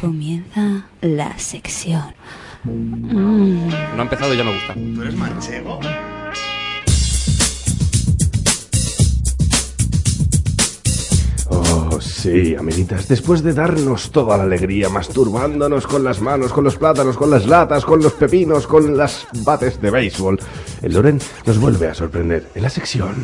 Comienza la sección. No ha empezado y ya me gusta. ¿Tú eres manchego? Oh, sí, amiguitas, después de darnos toda la alegría, masturbándonos con las manos, con los plátanos, con las latas, con los pepinos, con las bates de béisbol, el Loren nos vuelve a sorprender en la sección.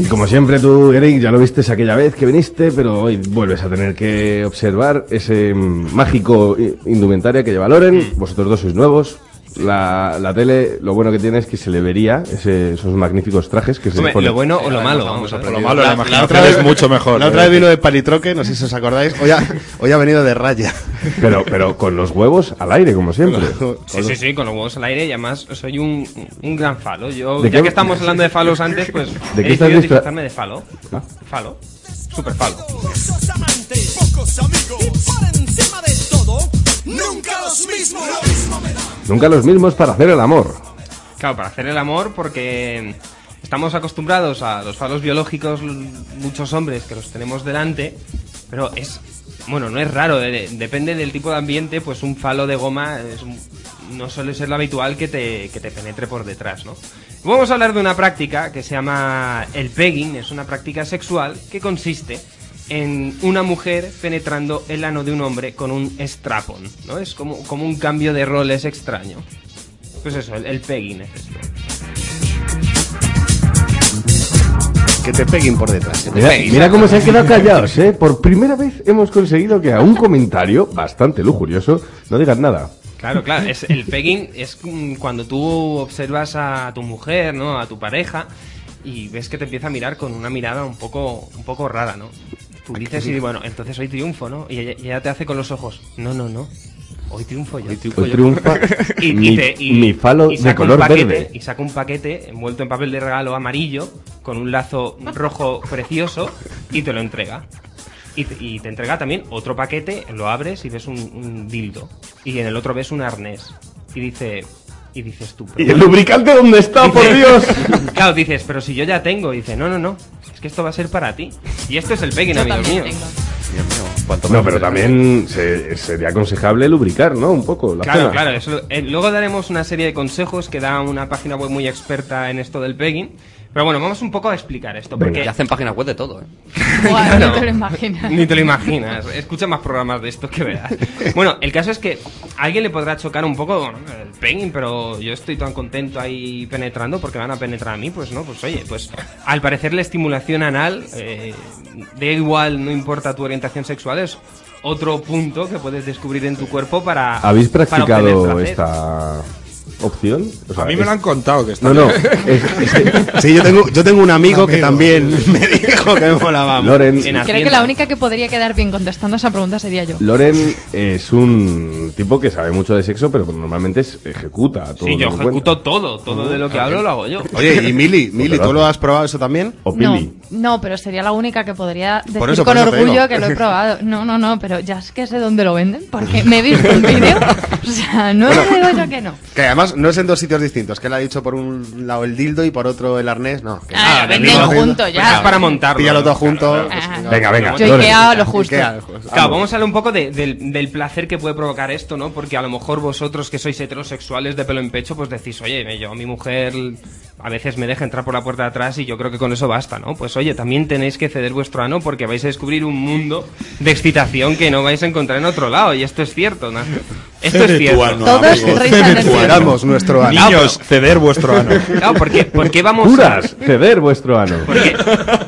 Y como siempre tú, Eric, ya lo viste aquella vez que viniste, pero hoy vuelves a tener que observar ese mm, mágico indumentaria que lleva Loren. Vosotros dos sois nuevos. La, la tele, lo bueno que tiene es que se le vería ese- esos magníficos trajes que se Hombre, ponen. lo bueno o lo malo, vamos a lo malo, la, La- imaginación la otra vez es mucho mejor. La otra vez vino de palitroque, no sé si os acordáis. Hoy ha, hoy ha venido de raya. Pero, pero con los huevos al aire, como siempre. Sí, sí, sí, con los huevos al aire y además soy un, un gran falo. Yo, ¿De ya qué- que estamos hablando de falos antes, pues ¿De qué he estás decidido disfrazarme de falo. Ah. Falo. Super falo. Pocos amigos. Nunca los mismos para hacer el amor. Claro, para hacer el amor porque estamos acostumbrados a los falos biológicos, muchos hombres que los tenemos delante, pero es, bueno, no es raro, de- depende del tipo de ambiente, pues un falo de goma es no suele ser lo habitual que te, que te penetre por detrás, ¿no? Vamos a hablar de una práctica que se llama el pegging, es una práctica sexual que consiste en una mujer penetrando el ano de un hombre con un strapon, ¿no? Es como, como un cambio de roles extraño. Pues eso, el, el pegging es esto. Que te peguen por detrás. Mira, mira cómo se han quedado callados, ¿eh? Por primera vez hemos conseguido que a un comentario bastante lujurioso no digan nada. Claro, claro, es, el pegging es cuando tú observas a tu mujer, ¿no? A tu pareja y ves que te empieza a mirar con una mirada un poco, un poco rara, ¿no? Dices y bueno, entonces hoy triunfo, ¿no? Y ella, y ella te hace con los ojos, no, no, no, hoy triunfo yo. Hoy triunfa y, mi, y te- y- mi falo y de saca un color paquete, verde. Y saca un paquete envuelto en papel de regalo amarillo con un lazo rojo precioso y te lo entrega. Y te, y te entrega también otro paquete, lo abres y ves un, un dildo. Y en el otro ves un arnés. Y dice. Y dices tú. pero ¿Y el lubricante dónde está, por Dios? Claro, dices, pero si yo ya tengo. Y dice, no, no, no. Es que esto va a ser para ti. Y esto es el pegging, Yo amigos también míos. tengo. No, pero también se- sería aconsejable lubricar, ¿no? Un poco la Claro, zona. claro. Eso, eh, luego daremos una serie de consejos que da una página web muy experta en esto del pegging. Pero bueno, vamos un poco a explicar esto. Porque Que hacen páginas web de todo, ¿eh? Buah, no te lo imaginas. Ni te lo imaginas. Escucha más programas de estos que veas. Bueno, el caso es que a alguien le podrá chocar un poco bueno, el pegging, pero yo estoy tan contento ahí penetrando porque van a penetrar a mí, pues no, pues oye, pues al parecer la estimulación anal, eh, da igual, no importa tu orientación sexual, es otro punto que puedes descubrir en tu cuerpo para. ¿Habéis practicado esta opción? O sea, A mí me es- lo han contado que está No, no. es- es Sí, yo tengo, yo tengo un amigo que Amigo. también me dijo que me molaba. Loren, En Creo que la única que podría quedar bien contestando esa pregunta sería yo. Loren es un tipo que sabe mucho de sexo, pero normalmente es- ejecuta todo. Sí, yo ejecuto cuenta. todo, todo de lo que hablo lo hago yo. Oye, y Mili, Mili, ¿tú lo has probado eso también? O No, Pili. no, pero sería la única que podría decir Por eso, con eso orgullo que lo he probado. No, no, no, pero ya es que sé dónde lo venden, porque me he visto un vídeo. O sea, no lo digo yo que no. Que además no es en dos sitios distintos, que él ha dicho por un lado el dildo y por otro el arnés, no. que- Ah, no, junto Pues ya. es para montarlo. Píllalo todo junto. Claro, pues, venga. Venga, venga. Yo. Ikea lo justo. Ikea, pues, Claro, vamos. a hablar un poco de- del, del placer que puede provocar esto, ¿no? Porque a lo mejor vosotros que sois heterosexuales de pelo en pecho, pues decís, oye, me- yo a mi mujer a veces me deja entrar por la puerta de atrás y yo creo que con eso basta, ¿no? Pues oye, también tenéis que ceder vuestro ano porque vais a descubrir un mundo de excitación que no vais a encontrar en otro lado. Y esto es cierto, ¿no? Esto es Cede tu cierto. ano, Todos amigo, risa cede en el tu ano. Damos nuestro ano. Niños, ceder vuestro ano. Claro, porque, ¿por qué vamos a- Curas, ceder vuestro ano. ¿Por qué,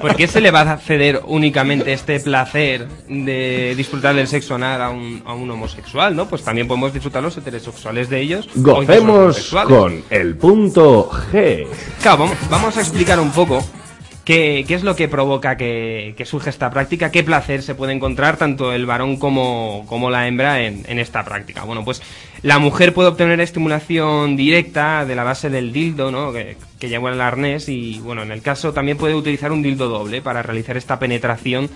por qué se le va a ceder únicamente este placer de disfrutar del sexo anal a un, a un homosexual, no? Pues también podemos disfrutar los heterosexuales de ellos. Gocemos con el punto G. Claro, vamos, vamos a explicar un poco ¿Qué, es lo que provoca que, surge esta práctica? ¿Qué placer se puede encontrar tanto el varón como, como la hembra en, en esta práctica? Bueno, pues la mujer puede obtener estimulación directa de la base del dildo, ¿no? Que, que lleva el arnés y, bueno, en el caso también puede utilizar un dildo doble para realizar esta penetración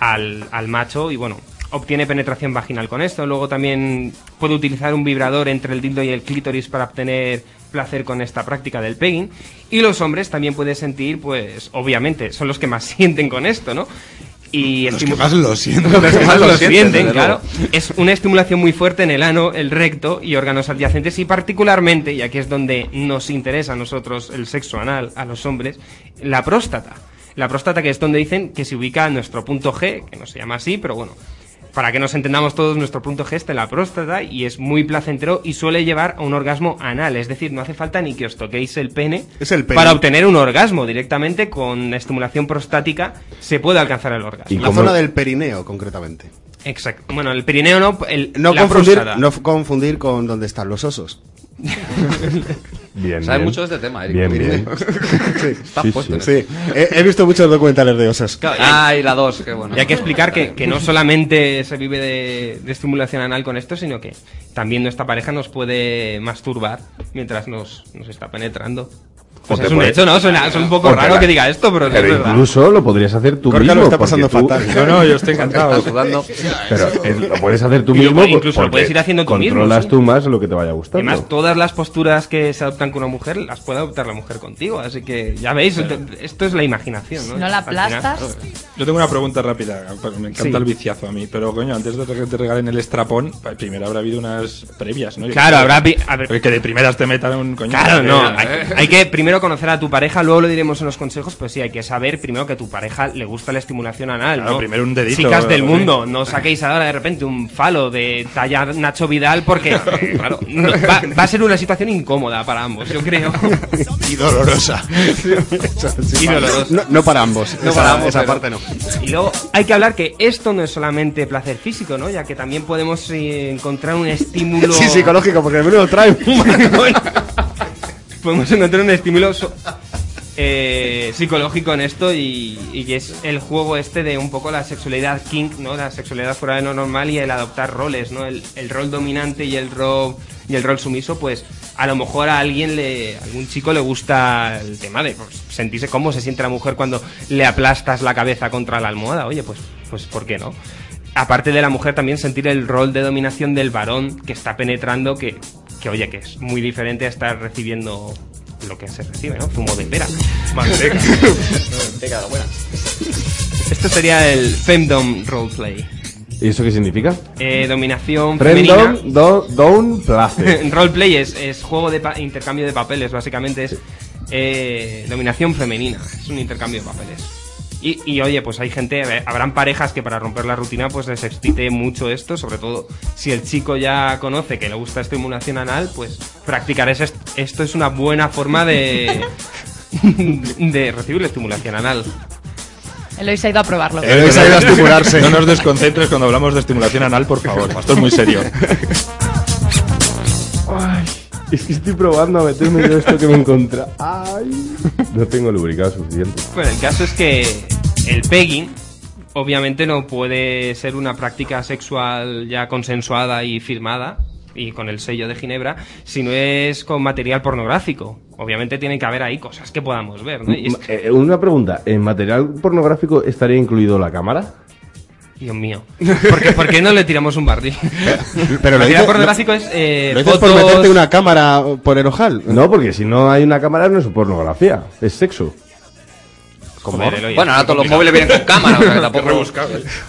al, al macho y, bueno, obtiene penetración vaginal con esto. Luego también puede utilizar un vibrador entre el dildo y el clítoris para obtener placer con esta práctica del pegging. Y los hombres también pueden sentir, pues, obviamente, son los que más sienten con esto, ¿no? Y Los que más lo sienten. Los que más lo sienten, claro. Es una estimulación muy fuerte en el ano, el recto y órganos adyacentes y particularmente, y aquí es donde nos interesa a nosotros el sexo anal, a los hombres, la próstata. La próstata que es donde dicen que se ubica nuestro punto G, que no se llama así, pero bueno, para que nos entendamos todos, nuestro punto G está en la próstata y es muy placentero y suele llevar a un orgasmo anal. Es decir, no hace falta ni que os toquéis el pene, Es el pene. para obtener un orgasmo. Directamente con estimulación prostática se puede alcanzar el orgasmo. ¿Y La zona del perineo, concretamente. Exacto. Bueno, el Pirineo no, el, No la confundir, próstata. no f- confundir con donde están los osos. Bien, Sabes bien. mucho de este tema, Eric. Bien, bien. sí, Estás Sí, puesto sí. en eso. sí. He, he visto muchos documentales de. Ah, y la 2, qué bueno. Y hay que explicar que, que no solamente se vive de, de estimulación anal con esto, sino que también nuestra pareja nos puede masturbar mientras nos, nos está penetrando. Pues O te es un puede- hecho, ¿no? Suena, suena un poco raro la- que diga esto, pero, es Pero verdad. incluso lo podrías hacer tú Gorka mismo. lo está pasando tú- fatal. No, no, yo estoy encantado. Sudando. Pero eh, lo puedes hacer tú Y mismo. incluso lo puedes ir haciendo tú mismo, Controlas sí. tú más lo que te vaya gustando. Además, todas las posturas que se adoptan con una mujer las puede adoptar la mujer contigo. Así que ya veis, esto es la imaginación, ¿no? Si no la aplastas, Yo tengo una pregunta rápida. pues Me encanta Sí. el viciazo a mí. Pero, coño, antes de que te regalen el estrapón, pa- primero habrá habido unas previas, ¿no? Yo Claro, habrá que- de primeras te metan un coño. Claro, no. Hay, hay que primero conocer a tu pareja, luego lo diremos en los consejos, pues sí, hay que saber primero que a tu pareja le gusta la estimulación anal, Claro, ¿no? primero un dedito, Chicas del mundo, no saquéis ahora de repente un falo de talla Nacho Vidal porque, eh, claro, no- va, va a ser una situación incómoda para ambos, yo creo. Y dolorosa. Y dolorosa. No, no para ambos. No esa, para ambos, esa pero- parte no. Y luego hay que hablar que esto no es solamente placer físico, ¿no? Ya que también podemos eh, encontrar un estímulo... Sí, psicológico, porque el menudo trae. podemos encontrar un estímulo eh, psicológico en esto y, y es el juego este de un poco la sexualidad kink, ¿no? La sexualidad fuera de lo normal y el adoptar roles, ¿no? El, el rol dominante y el rol y el rol sumiso, pues a lo mejor a alguien le, a algún chico le gusta el tema de pues, sentirse cómo se siente la mujer cuando le aplastas la cabeza contra la almohada. Oye, pues, pues ¿por qué no? aparte de la mujer también sentir el rol de dominación del varón que está penetrando que, que oye que es muy diferente a estar recibiendo lo que se recibe, ¿no? Zumo de pera. Manteca. Esto sería el femdom roleplay. ¿Y eso qué significa? Eh, dominación femenina. Friendom, do, down, placer. roleplay es, es juego de pa- intercambio de papeles, básicamente es eh, dominación femenina, es un intercambio de papeles. Y, y, oye, pues hay gente, ver, habrán parejas que para romper la rutina pues les excite mucho esto, sobre todo si el chico ya conoce que le gusta estimulación anal, pues practicar es est- esto es una buena forma de, de recibir la estimulación anal. Eloy se ha ido a probarlo. Eh, se ha ido a estimularse. No nos desconcentres cuando hablamos de estimulación anal, por favor. Esto es muy serio. Ay, es que estoy probando a meterme yo esto que me encontra. Ay, no tengo lubricado suficiente. Bueno, el caso es que el pegging obviamente no puede ser una práctica sexual ya consensuada y firmada y con el sello de Ginebra, si no es con material pornográfico. Obviamente tiene que haber ahí cosas que podamos ver, ¿no? Es- Eh, una pregunta, ¿en material pornográfico estaría incluido la cámara? Dios mío. ¿Por qué, por qué no le tiramos un barril? Pero lo material dices, pornográfico es eh, ¿lo dices por meterte una cámara por el ojal. No, porque si no hay una cámara no es pornografía, es sexo. Joder, Eloy, Bueno, ahora todos los móviles vienen con cámara, o sea que tampoco...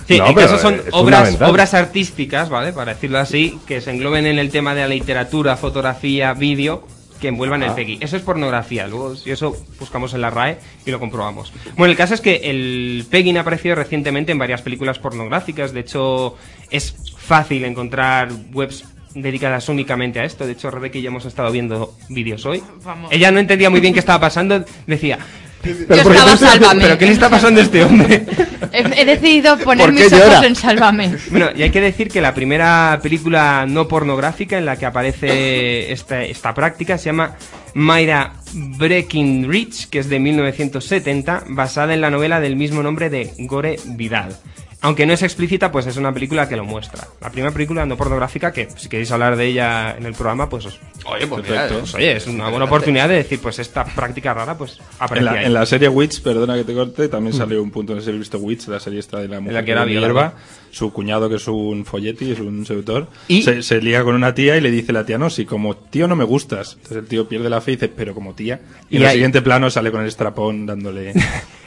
Sí, No, en pero caso son obras, obras artísticas, ¿vale? Para decirlo así, que se engloben en el tema de la literatura, fotografía, vídeo, que envuelvan el PEGI. Eso es pornografía. Luego, si eso buscamos en la RAE y lo comprobamos. Bueno, el caso es que el pegging ha aparecido recientemente en varias películas pornográficas. De hecho, es fácil encontrar webs dedicadas únicamente a esto. De hecho, Rebeca y yo hemos estado viendo vídeos hoy. Vamos. Ella no entendía muy bien qué estaba pasando. Decía, Yo estaba Sálvame. ¿Pero qué le está pasando a este hombre? He, he decidido poner ¿Por qué mis ojos llora? en Sálvame. Bueno, y hay que decir que la primera película no pornográfica en la que aparece esta, esta práctica se llama Myra Breckinridge, que es de 1970, basada en la novela del mismo nombre de Gore Vidal. Aunque no es explícita, pues es una película que lo muestra. La primera película no pornográfica, que si queréis hablar de ella en el programa, pues os- Oye, pues Perfecto. mira, pues, oye, es una buena oportunidad de decir, pues esta práctica rara, pues En aparece la, ahí. en la serie Witch, perdona que te corte, también salió un punto en el visto Witch, la serie esta de la mujer la que era violada. hierba. Su cuñado, que es un folleti, es un seductor, Y- se, se liga con una tía y le dice la tía, no, si como tío no me gustas. Entonces el tío pierde la fe y dice, pero como tía. Y, Y en el hay- siguiente plano sale con el estrapón dándole.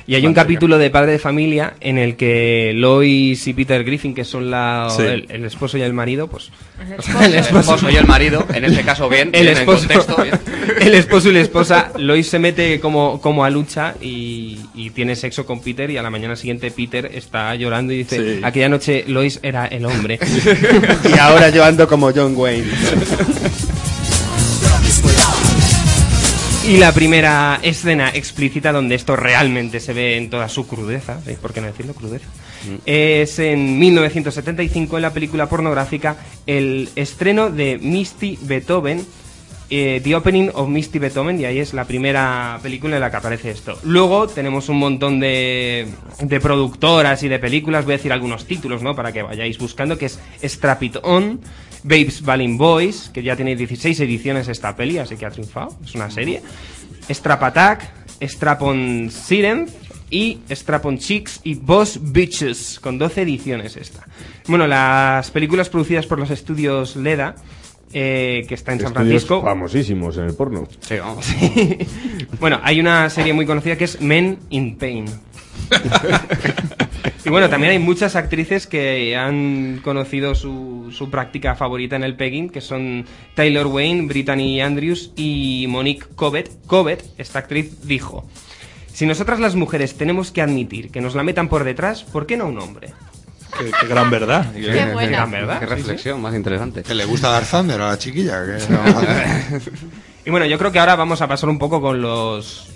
Y hay un manteca. capítulo de Padre de Familia en el que Lois y Peter Griffin, que son la, Sí. el, el esposo y el marido, pues... el esposo y el marido, en este caso bien, El bien, en esposo, contexto, bien. el esposo y la esposa, Lois se mete como, como a lucha y, y tiene sexo con Peter y a la mañana siguiente Peter está llorando y dice, Sí. aquella noche Lois era el hombre. Y ahora yo ando como John Wayne. Y la primera escena explícita donde esto realmente se ve en toda su crudeza, ¿veis por qué no decirlo crudeza? Es en 1975 en la película pornográfica el estreno de Misty Beethoven, eh, The Opening of Misty Beethoven, y ahí es la primera película en la que aparece esto. Luego tenemos un montón de, productoras y de películas, voy a decir algunos títulos, ¿no? Para que vayáis buscando, que es Strap It On, Babes Balling Boys, que ya tiene 16 ediciones esta peli, así que ha triunfado, es una serie. Strap Attack, Strap On Siren y Strap On Chicks y Boss Bitches, con 12 ediciones esta. Bueno, las películas producidas por los estudios LEDA, eh, que está en San Estudios Francisco. famosísimos en el porno. Sí, vamos. bueno, hay una serie muy conocida que es Men in Pain. y bueno, también hay muchas actrices que han conocido su, su práctica favorita en el pegging, que son Taylor Wayne, Brittany Andrews y Monique Cobbett. Cobbett, esta actriz, dijo: Si nosotras las mujeres tenemos que admitir que nos la metan por detrás, ¿por qué no un hombre? qué, qué gran verdad. Qué buena. Gran verdad. Qué reflexión más interesante. Que le gusta dar Thunder a la chiquilla. que no. Y bueno, yo creo que ahora vamos a pasar un poco con los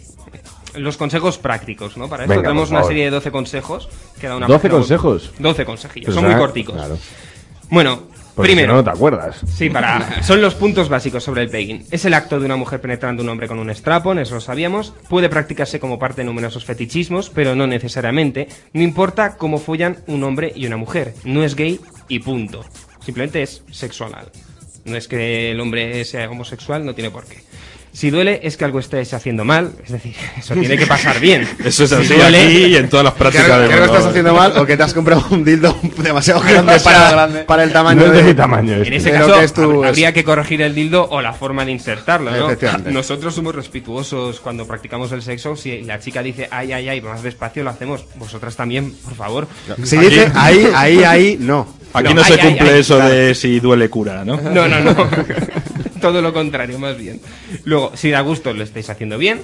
los consejos prácticos, ¿no? Para esto Venga, tenemos una serie de 12 consejos que da una 12 página web. consejos. 12 consejillos, Pues son nada, muy corticos. Claro. Bueno, Porque primero, si no, no te acuerdas. sí, para son los puntos básicos sobre el pegging. Es el acto de una mujer penetrando a un hombre con un strapon, eso lo sabíamos. Puede practicarse como parte de numerosos fetichismos, pero no necesariamente. No importa cómo follan un hombre y una mujer. No es gay y punto. Simplemente es sexual. No es que el hombre sea homosexual, no tiene por qué. Si duele es que algo estés haciendo mal, es decir, eso tiene que pasar bien. Eso es Si así duele- aquí y en todas las ¿Qué, prácticas qué del algo estás haciendo mal o que te has comprado un dildo demasiado grande para, grande. para el tamaño No es de de mi tamaño. En este. ese caso, que es tu- hab- habría que corregir el dildo o la forma de insertarlo, ¿no? Nosotros somos respetuosos cuando practicamos el sexo. Si la chica dice, ay, ay, ay, más despacio lo hacemos. Vosotras también, por favor. Si dice ahí, ahí, ahí, no. Aquí No, no, se ay, ay, cumple ay, eso claro. de si duele cura, ¿no? No, no, no. Todo lo contrario, más bien. Luego, si da gusto, lo estáis haciendo bien.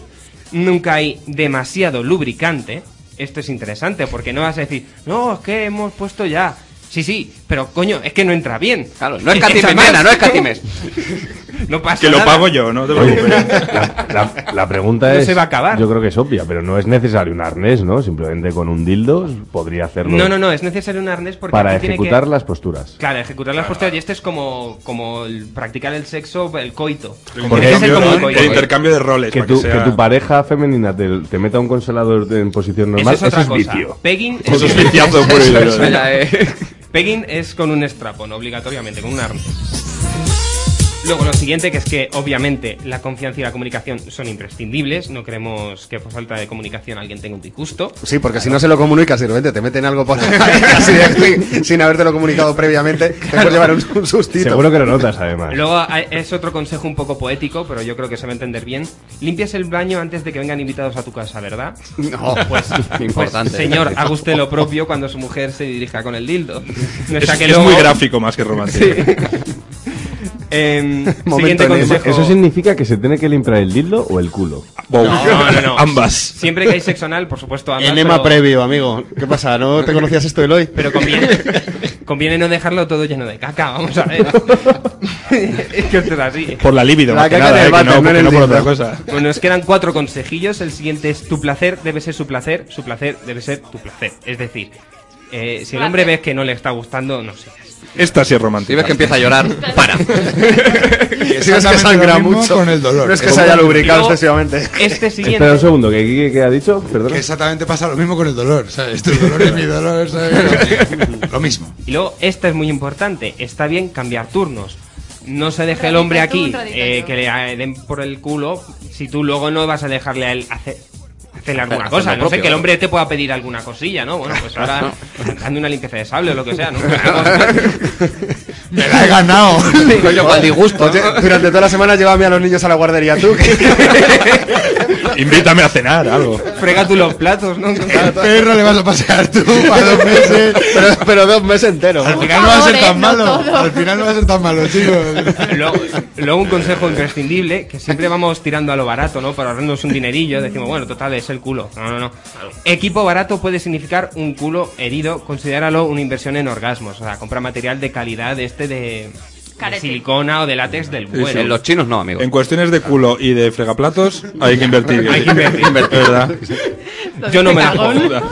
Nunca hay demasiado lubricante. Esto es interesante porque no vas a decir, no, es que hemos puesto ya. Sí, sí, pero coño, es que no entra bien. Claro, no más. nena, no escatimes. No pasa Que lo pago yo, no te preocupes. la, la- la pregunta No es. se va a acabar. Yo creo que es obvia, pero no es necesario un arnés, ¿no? Simplemente con un dildo podría hacerlo No, no, no, es necesario un arnés porque para tiene ejecutar que... las posturas. Claro, ejecutar las posturas y este es como, como el practicar el sexo, el coito. El Porque intercambio, como ¿no? un coito. El intercambio de roles. Que para tu, que, que sea- tu pareja femenina te, te meta un consolador de- en posición normal, Eso es otra cosa. vicio. Pegging Eso es viciazo ya es- Pegging es con un strapon, obligatoriamente, con un arnés. Luego lo siguiente, que es que obviamente la confianza y la comunicación son imprescindibles. No queremos que por falta de comunicación alguien tenga un disgusto. Sí, porque si no se lo comunicas y de repente te meten algo por sin, sin habértelo comunicado previamente, te puedes llevar un, un sustito. Seguro que lo notas, además. Luego es otro consejo un poco poético, pero yo creo que se va a entender bien. Limpias el baño antes de que vengan invitados a tu casa, ¿verdad? No. Pues, Importante. pues, señor, haga usted lo propio cuando su mujer se dirija con el dildo. No Es, que es luego- muy gráfico más que romántico. Momento siguiente consejo. ¿Eso significa que se tiene que limpiar el dildo o el culo? No, no, no. Ambas. Siempre que hay sexo anal, por supuesto, ambas. Enema pero- previo, amigo. ¿Qué pasa? ¿No te conocías esto del hoy? Pero conviene, conviene no dejarlo todo lleno de caca, vamos a ver. es que esto es así. Por la libido, La más que caca nada, eh, que no, no por otra cosa. Bueno, nos quedan cuatro consejillos. El siguiente es tu placer debe ser su placer, su placer debe ser tu placer. Es decir, eh, si el hombre ves que no le está gustando, no sigas. Esta sí es Si romántica. ves que empieza a llorar, para. Si ves que sangra mucho. con el dolor. No es que se haya lubricado excesivamente. Este siguiente. Espera un segundo, ¿qué, qué, qué ha dicho? Perdona. Que exactamente pasa lo mismo con el dolor, ¿sabes? Tu dolor es mi dolor, ¿sabes? Lo mismo. Y luego, esta es muy importante. Está bien cambiar turnos. No se deje el hombre aquí eh, que le eh, den por el culo si tú luego no vas a dejarle a él hacer, hacerle alguna Hacer cosa. No sé, propio, que el hombre te pueda pedir alguna cosilla, ¿no? Bueno, pues ahora dando una limpieza de sable o lo que sea, ¿no? Me la he ganado. Coño, el disgusto. Oye, durante toda la semana llévame a los niños a la guardería tú. Invítame a cenar, algo. Frega tú los platos, ¿no? Al perro le vas a pasear tú a dos meses. pero, pero dos meses enteros. Al final no va a ser tan malo. Al final no va a ser tan malo, chicos. Luego, luego un consejo imprescindible, que siempre vamos tirando a lo barato, ¿no? Para ahorrarnos un dinerillo, decimos, bueno, total, es el culo. No, no, no. Equipo barato puede significar un culo herido, considéralo una inversión en orgasmos. O sea, compra material de calidad este de, de silicona o de látex del bueno. En los chinos no, amigo. En cuestiones de culo y de fregaplatos hay que invertir. Hay que invertir. ¿Verdad? Yo no me la.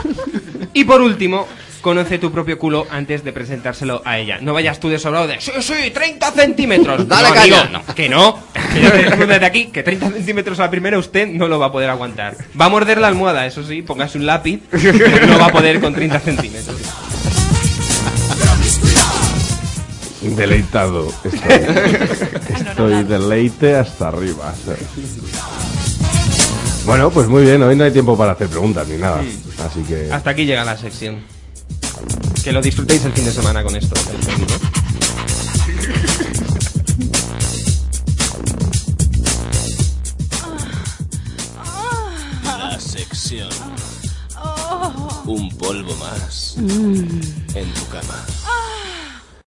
Y por último, conoce tu propio culo antes de presentárselo a ella. No vayas tú de sobrado de, sí, sí, 30 centímetros. Dale no, caña. amigo, que no. Que yo te desde aquí que 30 centímetros a la primera usted no lo va a poder aguantar. Va a morder la almohada, eso sí, póngase un lápiz, pero no va a poder con 30 centímetros. Deleitado. Estoy, estoy deleite hasta arriba. Bueno, pues muy bien, hoy no hay tiempo para hacer preguntas ni nada. Así que. Hasta aquí llega la sección. Que lo disfrutéis el fin de semana con esto. La sección. Un polvo más en tu cama.